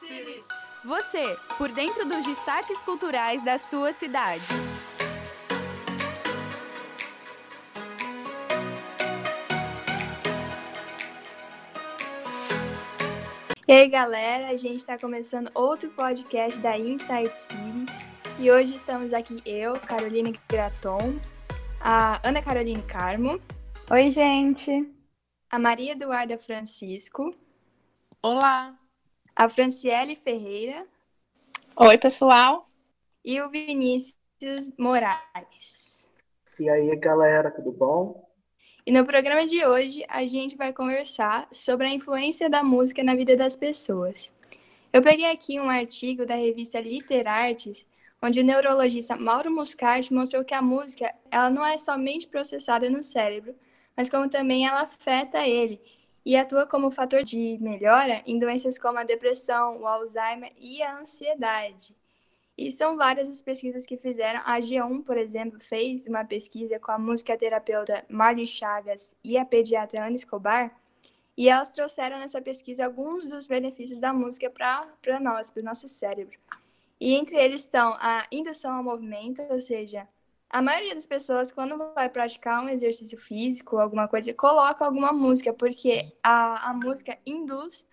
City. Você, por dentro dos destaques culturais da sua cidade. E aí, galera, a gente está começando outro podcast da Inside City. E hoje estamos aqui eu, Caroline Graton, a Ana Caroline Carmo. Oi, gente. A Maria Eduarda Francisco. Olá. A Franciele Ferreira. Oi, pessoal. E o Vinícius Moraes. E aí, galera, tudo bom? E no programa de hoje a gente vai conversar sobre a influência da música na vida das pessoas. Eu peguei aqui um artigo da revista Literartes, onde o neurologista Mauro Muscati mostrou que a música ela não é somente processada no cérebro, mas como também ela afeta ele e atua como fator de melhora em doenças como a depressão, o Alzheimer e a ansiedade. E são várias as pesquisas que fizeram. A G1, por exemplo, fez uma pesquisa com a musicoterapeuta Marli Chagas e a pediatra Ana Escobar, e elas trouxeram nessa pesquisa alguns dos benefícios da música para nós, para o nosso cérebro. E entre eles estão a indução ao movimento, ou seja, a maioria das pessoas, quando vai praticar um exercício físico, alguma coisa, coloca alguma música, porque a, a música induz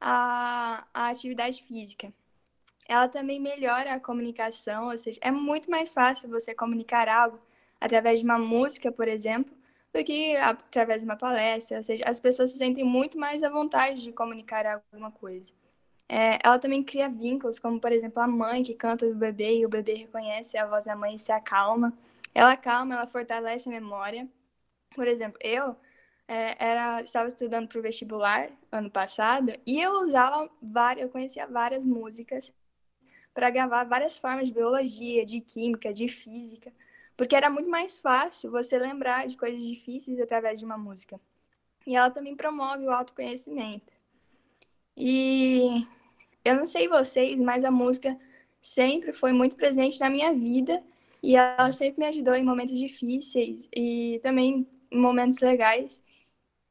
a, a atividade física ela também melhora a comunicação, ou seja, é muito mais fácil você comunicar algo através de uma música, por exemplo, do que através de uma palestra, ou seja, as pessoas se sentem muito mais à vontade de comunicar alguma coisa. É, ela também cria vínculos, como, por exemplo, a mãe que canta do bebê e o bebê reconhece a voz da mãe e se acalma. Ela acalma, ela fortalece a memória. Por exemplo, eu é, era, estava estudando para o vestibular ano passado e eu usava várias, eu conhecia várias músicas para gravar várias formas de biologia, de química, de física, porque era muito mais fácil você lembrar de coisas difíceis através de uma música. E ela também promove o autoconhecimento. E eu não sei vocês, mas a música sempre foi muito presente na minha vida e ela sempre me ajudou em momentos difíceis e também em momentos legais.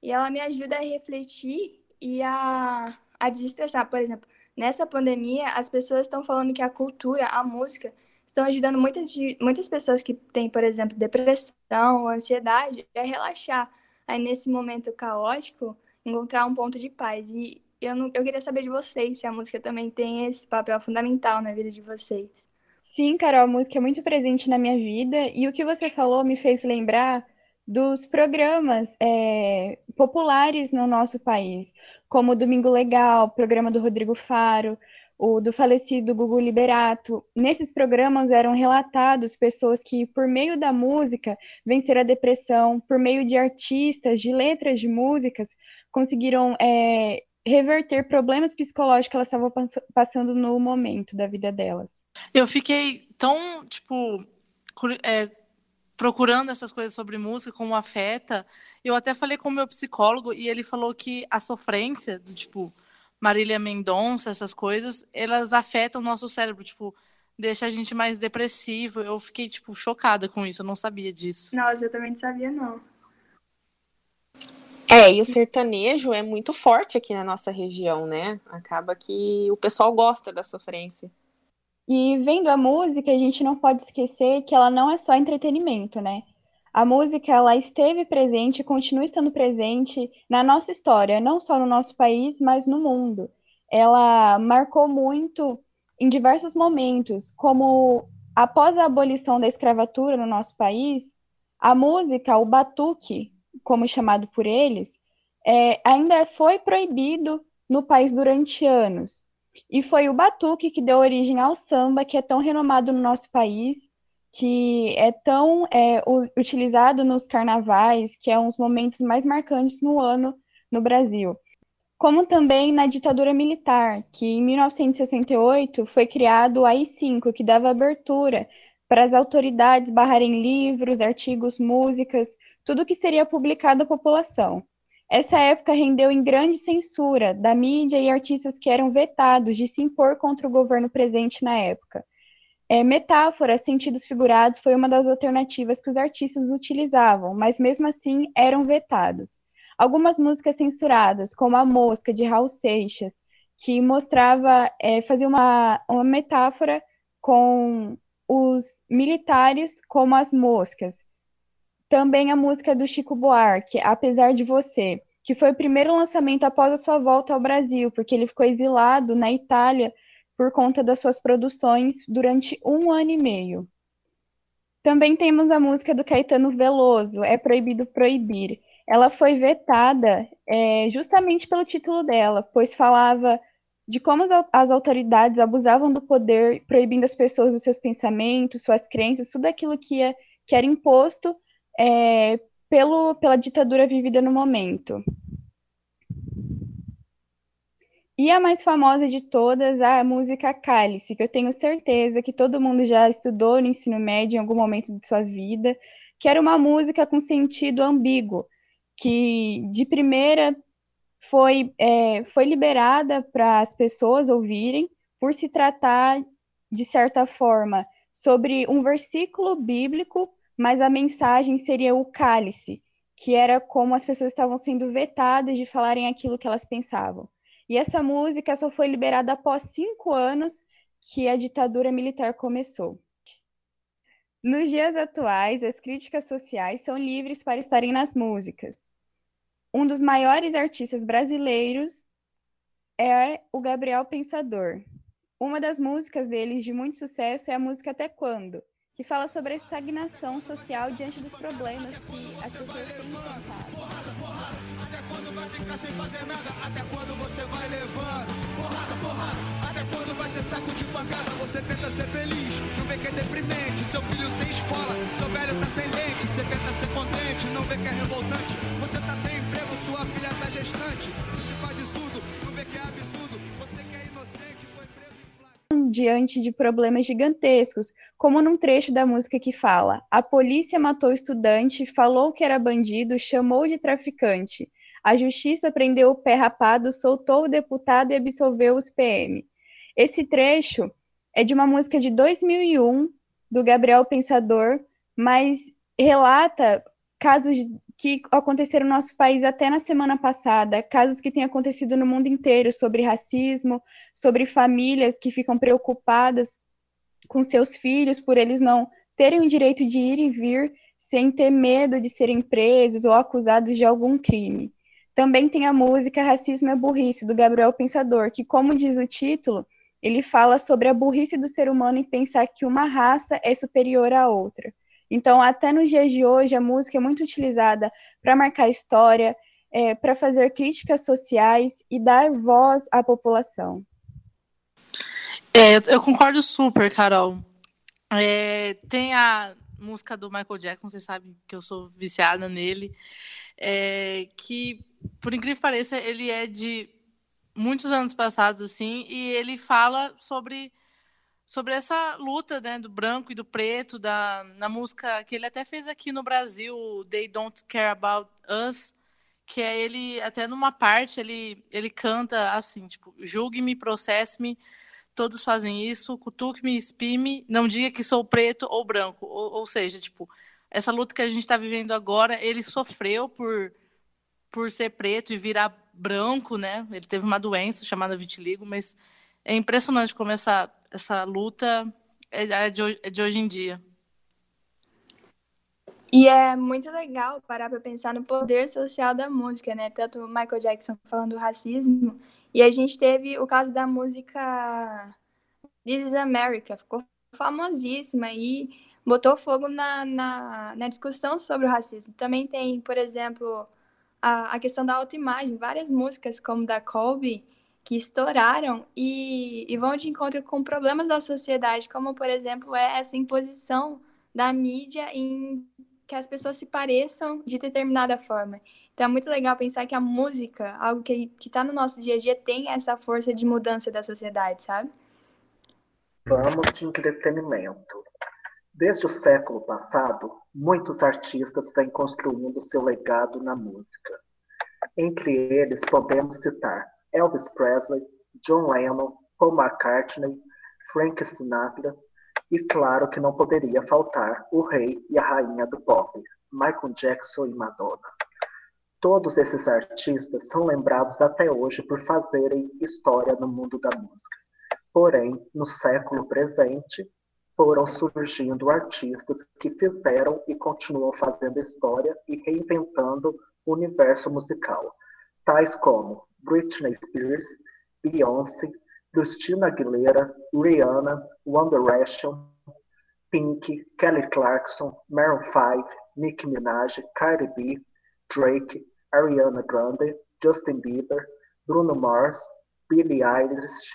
E ela me ajuda a refletir e a, a desestressar. Por exemplo, Nessa pandemia, as pessoas estão falando que a cultura, a música, estão ajudando muitas, muitas pessoas que têm, por exemplo, depressão, ansiedade, a relaxar. Aí, nesse momento caótico, encontrar um ponto de paz. E eu, não, eu queria saber de vocês se a música também tem esse papel fundamental na vida de vocês. Sim, Carol, a música é muito presente na minha vida. E o que você falou me fez lembrar dos programas é, populares no nosso país, como o Domingo Legal, programa do Rodrigo Faro, o do falecido Gugu Liberato. Nesses programas eram relatados pessoas que, por meio da música, venceram a depressão, por meio de artistas, de letras de músicas, conseguiram é, reverter problemas psicológicos que elas estavam passando no momento da vida delas. Eu fiquei tão, tipo, é, procurando essas coisas sobre música, como afeta. Eu até falei com o meu psicólogo e ele falou que a sofrência, do tipo Marília Mendonça, essas coisas, elas afetam o nosso cérebro, tipo, deixa a gente mais depressivo. Eu fiquei, tipo, chocada com isso, eu não sabia disso. Nossa, eu também não sabia, não. É, e o sertanejo é muito forte aqui na nossa região, né? Acaba que o pessoal gosta da sofrência. E vendo a música, a gente não pode esquecer que ela não é só entretenimento, né? A música ela esteve presente e continua estando presente na nossa história, não só no nosso país, mas no mundo. Ela marcou muito em diversos momentos, como após a abolição da escravatura no nosso país, a música, o batuque, como chamado por eles, é, ainda foi proibido no país durante anos. E foi o batuque que deu origem ao samba, que é tão renomado no nosso país, que é tão é, utilizado nos carnavais, que é um dos momentos mais marcantes no ano no Brasil. Como também na ditadura militar, que em 1968 foi criado o AI-5, que dava abertura para as autoridades barrarem livros, artigos, músicas, tudo que seria publicado à população. Essa época rendeu em grande censura da mídia e artistas que eram vetados de se impor contra o governo presente na época. É, metáforas, sentidos figurados foi uma das alternativas que os artistas utilizavam, mas mesmo assim eram vetados. Algumas músicas censuradas, como A Mosca, de Raul Seixas, que mostrava, é, fazia uma, uma metáfora com os militares como as moscas. Também a música do Chico Buarque, Apesar de Você, que foi o primeiro lançamento após a sua volta ao Brasil, porque ele ficou exilado na Itália por conta das suas produções durante um ano e meio. Também temos a música do Caetano Veloso, É Proibido Proibir. Ela foi vetada é, justamente pelo título dela, pois falava de como as, autoridades abusavam do poder, proibindo as pessoas dos seus pensamentos, suas crenças, tudo aquilo que, ia, que era imposto é, pelo, pela ditadura vivida no momento. E a mais famosa de todas, a música Cálice, que eu tenho certeza que todo mundo já estudou no ensino médio em algum momento de sua vida, que era uma música com sentido ambíguo, que de primeira foi, é, foi liberada para as pessoas ouvirem, por se tratar, de certa forma, sobre um versículo bíblico, mas a mensagem seria o cálice, que era como as pessoas estavam sendo vetadas de falarem aquilo que elas pensavam. E essa música só foi liberada após cinco anos que a ditadura militar começou. Nos dias atuais, as críticas sociais são livres para estarem nas músicas. Um dos maiores artistas brasileiros é o Gabriel Pensador. Uma das músicas deles de muito sucesso é a música Até Quando, que fala sobre a estagnação social diante dos problemas que as pessoas têm enfrentado quando vai ficar sem fazer nada? Até quando você vai levando? Porrada, porrada. Até quando vai ser saco de pancada? Você tenta ser feliz, não vê que é deprimente. Seu filho sem escola, seu velho tá sem dente. Você tenta ser contente, não vê que é revoltante. Você tá sem emprego, sua filha tá gestante. Diante de problemas gigantescos, como num trecho da música que fala: A polícia matou estudante, falou que era bandido, chamou de traficante. A justiça prendeu o pé rapado, soltou o deputado e absolveu os PM. Esse trecho é de uma música de 2001 do Gabriel Pensador, mas relata casos que aconteceram no nosso país até na semana passada, casos que têm acontecido no mundo inteiro sobre racismo, sobre famílias que ficam preocupadas com seus filhos por eles não terem o direito de ir e vir sem ter medo de serem presos ou acusados de algum crime. Também tem a música Racismo é Burrice, do Gabriel Pensador, que, como diz o título, ele fala sobre a burrice do ser humano em pensar que uma raça é superior à outra. Então, até nos dias de hoje, a música é muito utilizada para marcar história, é, para fazer críticas sociais e dar voz à população. É, eu concordo super, Carol. É, tem a música do Michael Jackson, vocês sabem que eu sou viciada nele, é, que por incrível que pareça, ele é de muitos anos passados, assim, e ele fala sobre sobre essa luta né, do branco e do preto da, na música que ele até fez aqui no Brasil, They Don't Care About Us, que é ele, até numa parte, ele, ele canta assim, tipo, julgue-me, processe-me, todos fazem isso, cutuque-me, espime, não diga que sou preto ou branco. Ou, ou seja, tipo, essa luta que a gente está vivendo agora, ele sofreu por por ser preto e virar branco, né? Ele teve uma doença chamada vitiligo, mas é impressionante como essa, essa luta é, é de, é de hoje em dia. E é muito legal parar para pensar no poder social da música, né? Tanto Michael Jackson falando do racismo, e a gente teve o caso da música This is America, ficou famosíssima e botou fogo na, na, na discussão sobre o racismo. Também tem, por exemplo, a, a questão da autoimagem. Várias músicas, como da Colby, que estouraram e, e vão de encontro com problemas da sociedade, como, por exemplo, é essa imposição da mídia em que as pessoas se pareçam de determinada forma. Então é muito legal pensar que a música, algo que está no nosso dia a dia, tem essa força de mudança da sociedade, sabe? Vamos de entretenimento. Desde o século passado, muitos artistas vêm construindo seu legado na música. Entre eles, podemos citar Elvis Presley, John Lennon, Paul McCartney, Frank Sinatra e, claro, que não poderia faltar o rei e a rainha do pop, Michael Jackson e Madonna. Todos esses artistas são lembrados até hoje por fazerem história no mundo da música. Porém, no século presente, foram surgindo artistas que fizeram e continuam fazendo história e reinventando o universo musical, tais como Britney Spears, Beyoncé, Christina Aguilera, Rihanna, One Direction, Pink, Kelly Clarkson, Maroon 5, Nicki Minaj, Cardi B, Drake, Ariana Grande, Justin Bieber, Bruno Mars, Billie Eilish,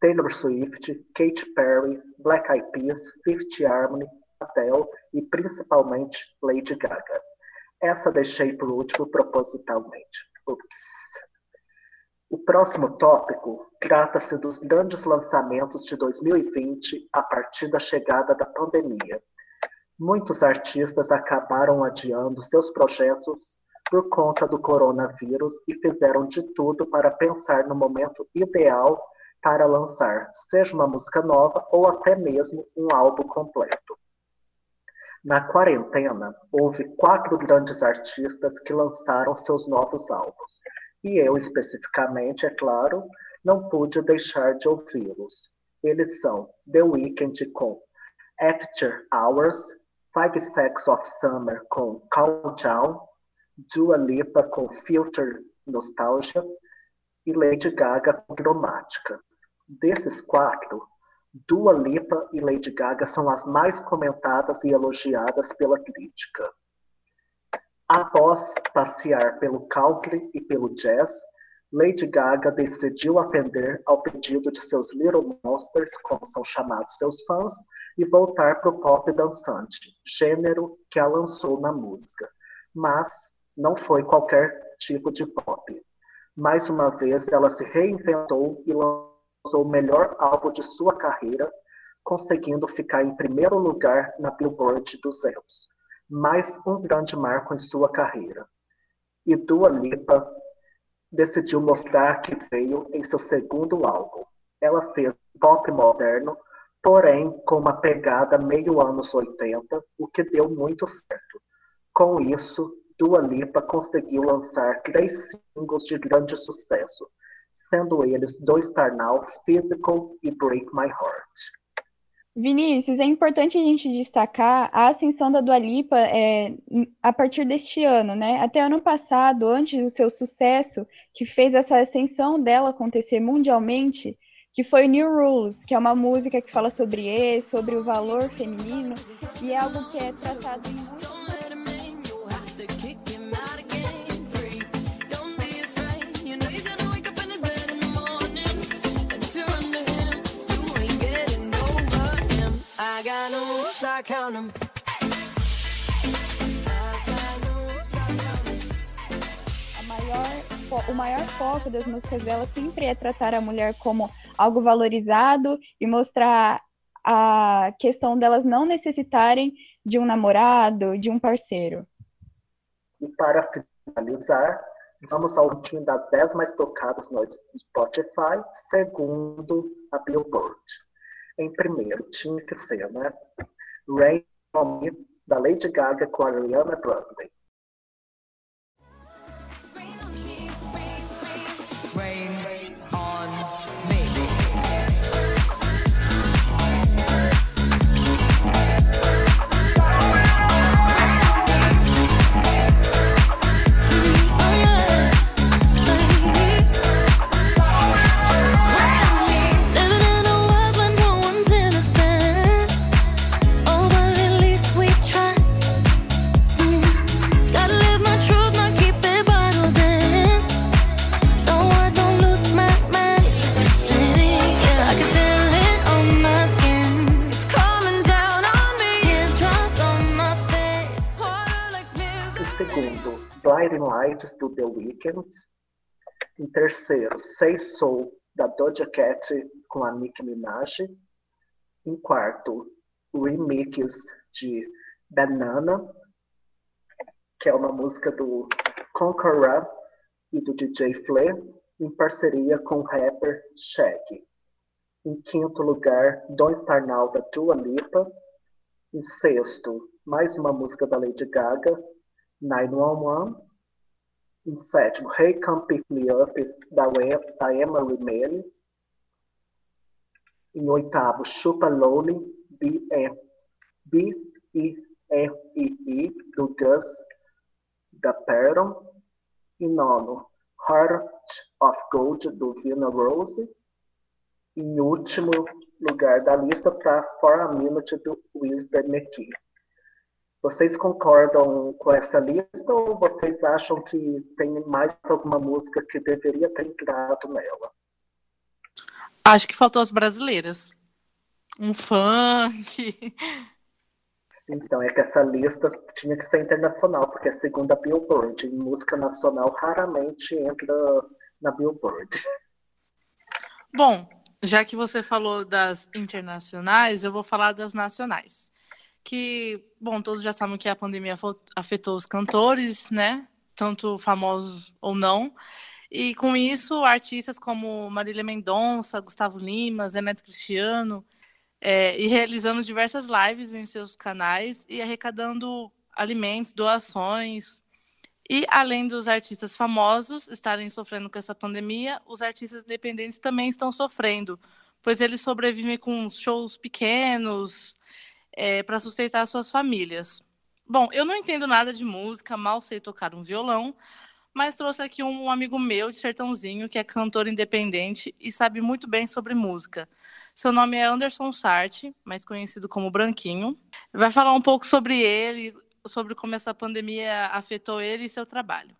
Taylor Swift, Katy Perry, Black Eyed Peas, Fifth Harmony, Adele e principalmente Lady Gaga. Essa deixei por último propositalmente. Ups. O próximo tópico trata-se dos grandes lançamentos de 2020 a partir da chegada da pandemia. Muitos artistas acabaram adiando seus projetos por conta do coronavírus e fizeram de tudo para pensar no momento ideal para lançar, seja uma música nova ou até mesmo um álbum completo. Na quarentena, houve quatro grandes artistas que lançaram seus novos álbuns, e eu, especificamente, é claro, não pude deixar de ouvi-los. Eles são The Weeknd com After Hours, Five Seconds of Summer com Countdown, Dua Lipa com Filter Nostalgia e Lady Gaga com Cromática. Desses quatro, Dua Lipa e Lady Gaga são as mais comentadas e elogiadas pela crítica. Após passear pelo country e pelo jazz, Lady Gaga decidiu atender ao pedido de seus Little Monsters, como são chamados seus fãs, e voltar para o pop dançante, gênero que a lançou na música. Mas não foi qualquer tipo de pop. Mais uma vez, ela se reinventou e lançou o melhor álbum de sua carreira, conseguindo ficar em primeiro lugar na Billboard 200 mais um grande marco em sua carreira. E Dua Lipa decidiu mostrar que veio em seu segundo álbum. Ela fez pop moderno, porém com uma pegada meio anos 80, o que deu muito certo. Com isso, Dua Lipa conseguiu lançar três singles de grande sucesso, sendo eles Do Star Now, Physical e Break My Heart. Vinícius, é importante a gente destacar a ascensão da Dua Lipa é, a partir deste ano, né? Até ano passado, antes do seu sucesso, que fez essa ascensão dela acontecer mundialmente, que foi New Rules, que é uma música que fala sobre esse, sobre o valor feminino, e é algo que é tratado em muitos Maior, o maior foco das músicas dela sempre é tratar a mulher como algo valorizado e mostrar a questão delas não necessitarem de um namorado, de um parceiro. E para finalizar, vamos ao ranking das 10 mais tocadas no Spotify, segundo a Billboard. Em primeiro, tinha que ser, né? Rain on Me, da Lady Gaga com a Ariana Grande. Lights do The Weeknd. Em terceiro, Say Soul da Doja Cat com a Nicki Minaj. Em quarto, remix de Banana, que é uma música do Conqueror e do DJ Flea, em parceria com o rapper Shaggy. Em quinto lugar, Don't Star Now da Dua Lipa. Em sexto, mais uma música da Lady Gaga, 911. Em sétimo, Hey Come Pick Me Up, da, da Emma Rimeli. Em oitavo, Chupa Lonely, B-E-R-I-I, do Gus, da Perron. Em nono, Heart of Gold, do Vina Rose. Em último lugar da lista está For a Minute, do Wisdom McKee. Vocês concordam com essa lista ou vocês acham que tem mais alguma música que deveria ter entrado nela? Acho que faltou as brasileiras. Um funk. Então, é que essa lista tinha que ser internacional, porque é segundo a Billboard. Em música nacional raramente entra na Billboard. Bom, já que você falou das internacionais, eu vou falar das nacionais que, bom, todos já sabem que a pandemia afetou os cantores, né? Tanto famosos ou não. E com isso, artistas como Marília Mendonça, Gustavo Lima, Zeneto Cristiano, é, e realizando diversas lives em seus canais e arrecadando alimentos, doações. E além dos artistas famosos estarem sofrendo com essa pandemia, os artistas independentes também estão sofrendo, pois eles sobrevivem com shows pequenos, é, para sustentar suas famílias. Bom, eu não entendo nada de música, mal sei tocar um violão, mas trouxe aqui um amigo meu de Sertãozinho, que é cantor independente e sabe muito bem sobre música. Seu nome é Anderson Sarte, mais conhecido como Branquinho. Vai falar um pouco sobre ele, sobre como essa pandemia afetou ele e seu trabalho.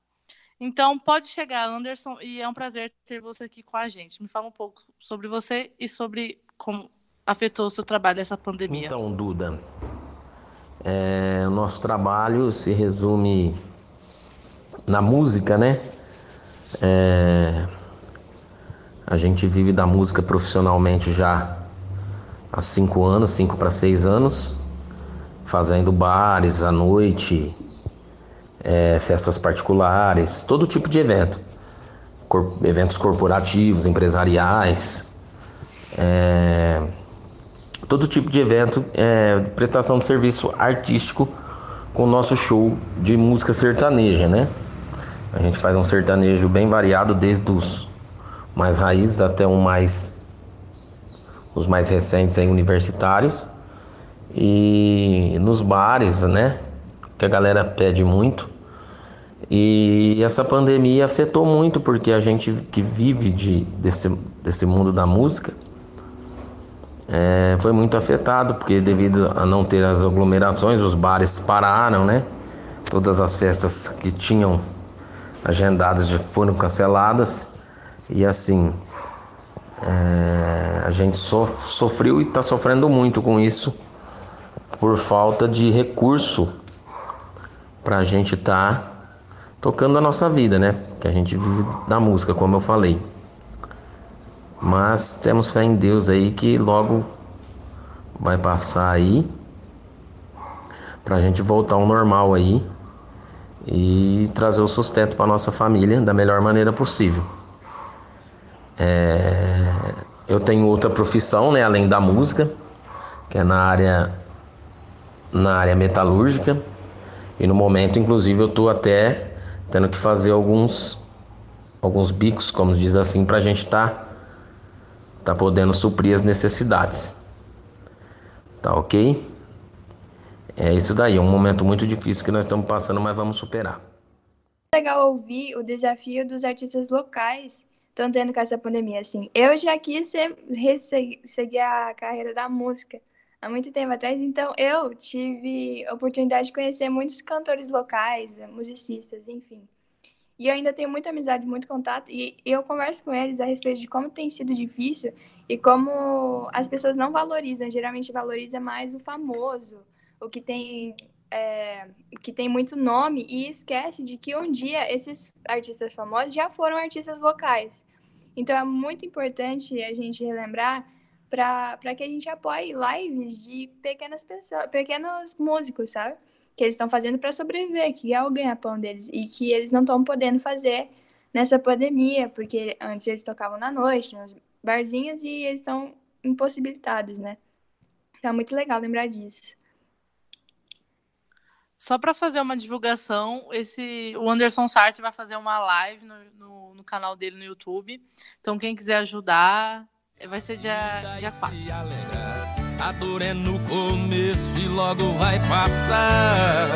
Então, pode chegar, Anderson, e é um prazer ter você aqui com a gente. Me fala um pouco sobre você e sobre como afetou o seu trabalho essa pandemia? Então, Duda, é, o nosso trabalho se resume na música, né? É, a gente vive da música profissionalmente já há cinco anos, cinco para seis anos, fazendo bares à noite, é, festas particulares, todo tipo de evento, Cor eventos corporativos, empresariais. É, todo tipo de evento, é, prestação de serviço artístico com o nosso show de música sertaneja, né? A gente faz um sertanejo bem variado, desde os mais raízes até um mais os mais recentes aí, universitários. E nos bares, né? Que a galera pede muito. E essa pandemia afetou muito porque a gente que vive de, desse, desse mundo da música é, foi muito afetado, porque devido a não ter as aglomerações, os bares pararam, né? Todas as festas que tinham agendadas foram canceladas e assim é, a gente sofreu e está sofrendo muito com isso por falta de recurso para a gente estar tá tocando a nossa vida, né? Que a gente vive da música, como eu falei. Mas temos fé em Deus aí que logo vai passar aí para a gente voltar ao normal aí e trazer o sustento para nossa família da melhor maneira possível. É... Eu tenho outra profissão, né, além da música, que é na área na área metalúrgica e no momento, inclusive, eu estou até tendo que fazer alguns alguns bicos, como diz assim, para a gente estar tá tá podendo suprir as necessidades. Tá ok? É isso daí, é um momento muito difícil que nós estamos passando, mas vamos superar. Legal ouvir o desafio dos artistas locais estão tendo com essa pandemia. Assim, eu já quis ser, seguir a carreira da música há muito tempo atrás, então eu tive a oportunidade de conhecer muitos cantores locais, musicistas, enfim. E eu ainda tenho muita amizade, muito contato, e eu converso com eles a respeito de como tem sido difícil e como as pessoas não valorizam. Geralmente valoriza mais o famoso, o que tem, é, que tem muito nome, e esquece de que um dia esses artistas famosos já foram artistas locais. Então é muito importante a gente relembrar para que a gente apoie lives de pequenas pessoas, pequenos músicos, sabe? Que eles estão fazendo para sobreviver, que é o ganha-pão deles, e que eles não estão podendo fazer nessa pandemia, porque antes eles tocavam na noite, nos barzinhos, e eles estão impossibilitados, né? Então é muito legal lembrar disso. Só para fazer uma divulgação, esse o Anderson Sartre vai fazer uma live no, no, no, canal dele no YouTube. Então, quem quiser ajudar, vai ser dia, dia 4. A dor é no começo e logo vai passar.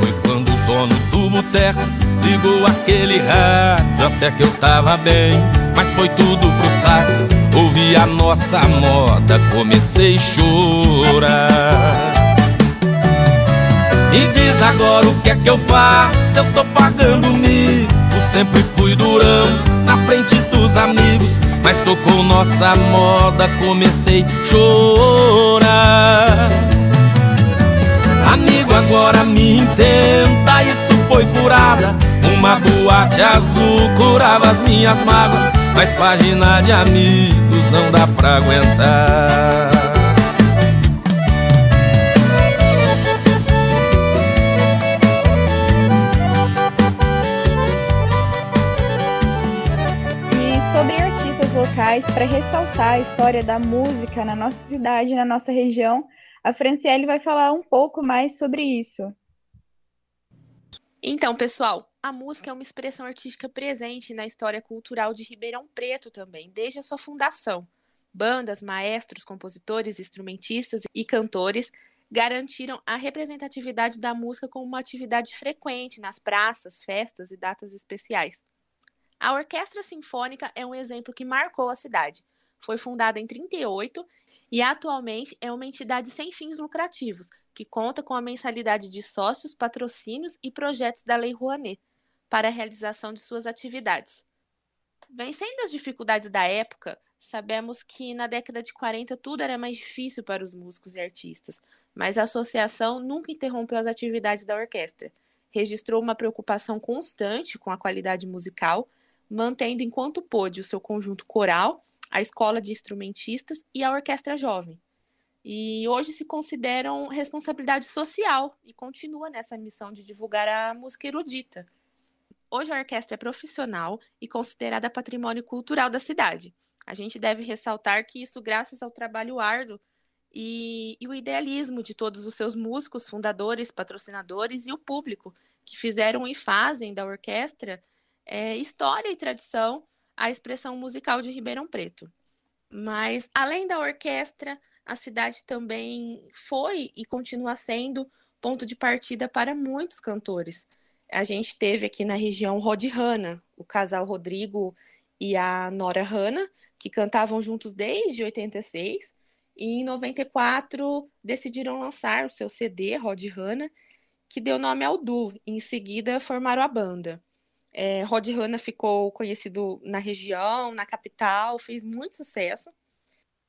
Foi quando o dono do boteco ligou aquele rádio, até que eu tava bem, mas foi tudo pro saco. Ouvi a nossa moda, comecei a chorar. E diz agora o que é que eu faço Eu tô pagando mico Sempre fui durão Na frente dos amigos Mas tocou nossa moda Comecei a chorar. Amigo, agora me entenda Isso foi furada. Uma boate azul Curava as minhas mágoas. Mas página de amigos Não dá pra aguentar locais para ressaltar a história da música na nossa cidade, na nossa região. A Franciele vai falar um pouco mais sobre isso. Então, pessoal, a música é uma expressão artística presente na história cultural de Ribeirão Preto também, desde a sua fundação. Bandas, maestros, compositores, instrumentistas e cantores garantiram a representatividade da música como uma atividade frequente nas praças, festas e datas especiais. A Orquestra Sinfônica é um exemplo que marcou a cidade. Foi fundada em 38 e atualmente é uma entidade sem fins lucrativos, que conta com a mensalidade de sócios, patrocínios e projetos da Lei Rouanet para a realização de suas atividades. Vencendo as dificuldades da época, sabemos que na década de 40 tudo era mais difícil para os músicos e artistas, mas a associação nunca interrompeu as atividades da orquestra. Registrou uma preocupação constante com a qualidade musical, mantendo enquanto pôde o seu conjunto coral, a escola de instrumentistas e a orquestra jovem. E hoje se consideram responsabilidade social e continua nessa missão de divulgar a música erudita. Hoje a orquestra é profissional e considerada patrimônio cultural da cidade. A gente deve ressaltar que isso graças ao trabalho árduo e, e, o idealismo de todos os seus músicos, fundadores, patrocinadores e o público que fizeram e fazem da orquestra é, história e tradição a expressão musical de Ribeirão Preto. Mas, além da orquestra, a cidade também foi e continua sendo ponto de partida para muitos cantores. A gente teve aqui na região Rod Hanna, o casal Rodrigo e a Nora Hanna, que cantavam juntos desde 86, e em 94 decidiram lançar o seu CD, Rod Hanna, que deu nome ao Du. Em seguida formaram a banda. É, Rod Hanna ficou conhecido na região, na capital, fez muito sucesso.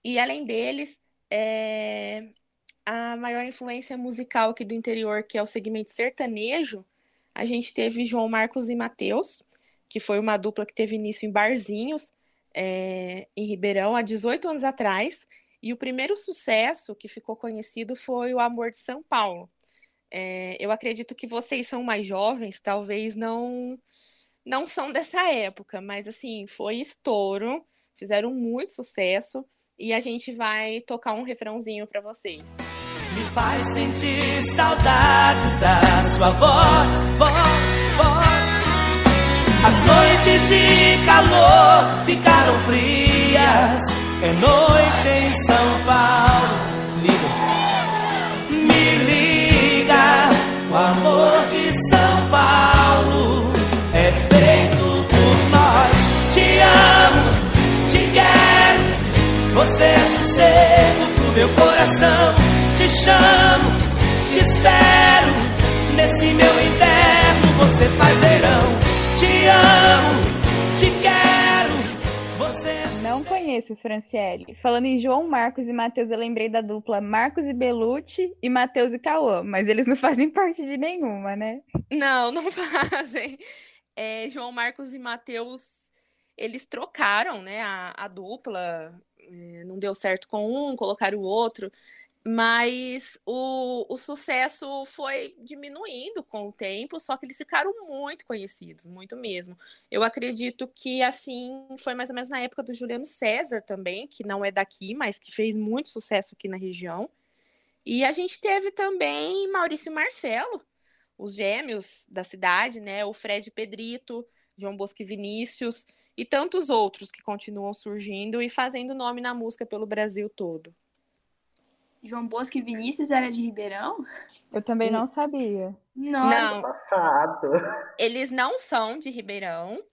E além deles, é, a maior influência musical aqui do interior, que é o segmento sertanejo, a gente teve João Marcos e Matheus, que foi uma dupla que teve início em barzinhos é, em Ribeirão há 18 anos atrás. E o primeiro sucesso que ficou conhecido foi o Amor de São Paulo. É, eu acredito que vocês são mais jovens, talvez não não são dessa época, mas assim, foi estouro, fizeram muito sucesso e a gente vai tocar um refrãozinho para vocês. Me faz sentir saudades da sua voz, voz, voz. As noites de calor ficaram frias. É noite em São Paulo. É sossego pro meu coração. Te chamo, te espero. Nesse meu inverno você faz verão. Te amo, te quero. Você é Não conheço, Franciele. Falando em João Marcos e Matheus, eu lembrei da dupla Marcos e Belucci e Matheus e Cauã, mas eles não fazem parte de nenhuma, né? Não, não fazem é, João Marcos e Matheus, eles trocaram né, a, a dupla, não deu certo com um, colocaram o outro, mas o, o sucesso foi diminuindo com o tempo, só que eles ficaram muito conhecidos, muito mesmo. Eu acredito que assim foi mais ou menos na época do Juliano César também, que não é daqui, mas que fez muito sucesso aqui na região. E a gente teve também Maurício e Marcelo, os gêmeos da cidade, né? O Fred Pedrito, João Bosco e Vinícius, e tantos outros que continuam surgindo e fazendo nome na música pelo Brasil todo. João Bosco e Vinícius era de Ribeirão? Eu também não sabia. Nossa. Não, Passado. eles não são de Ribeirão,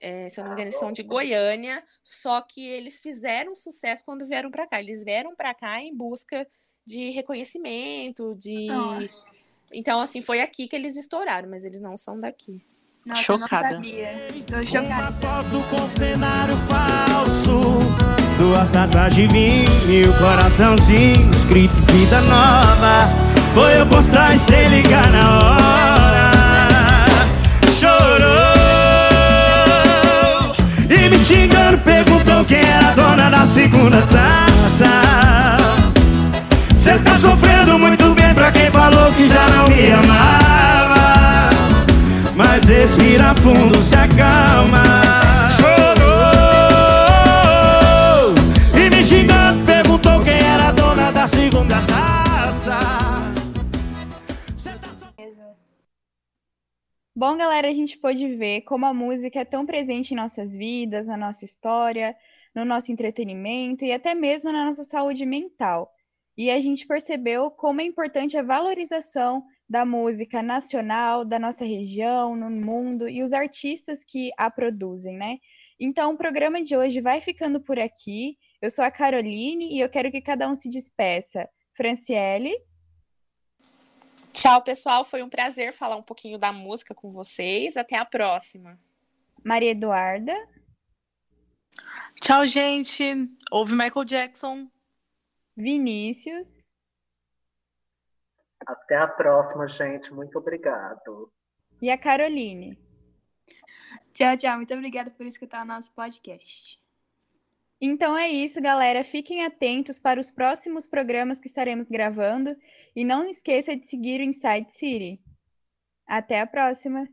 é, se eu não me engano, eles são de Goiânia, só que eles fizeram sucesso quando vieram para cá. Eles vieram para cá em busca de reconhecimento, de. Nossa. Então, assim, foi aqui que eles estouraram, mas eles não são daqui. Nossa, Chocada. eu não sabia. Tô Uma chocada. foto com cenário falso Duas taças de vinho e o coraçãozinho Escrito vida nova Foi eu postar e sem ligar na hora Chorou E me xingando perguntou quem era a dona da segunda taça Cê tá sofrendo muito bem pra quem falou que já não me amava mas respira fundo, se acalma. Chorou e me xingando, perguntou quem era a dona da segunda taça. Bom, galera, a gente pôde ver como a música é tão presente em nossas vidas, na nossa história, no nosso entretenimento e até mesmo na nossa saúde mental. E a gente percebeu como é importante a valorização da música nacional, da nossa região, no mundo e os artistas que a produzem, né? Então, o programa de hoje vai ficando por aqui. Eu sou a Caroline e eu quero que cada um se despeça. Franciele, Tchau, pessoal. Foi um prazer falar um pouquinho da música com vocês. Até a próxima. Maria Eduarda, Tchau, gente. Ouve Michael Jackson. Vinícius, Até a próxima, gente. Muito obrigado. e a Caroline. Tchau, tchau. Muito obrigada por escutar o nosso podcast. Então é isso, galera. Fiquem atentos para os próximos programas que estaremos gravando e não esqueça de seguir o Inside City. Até a próxima!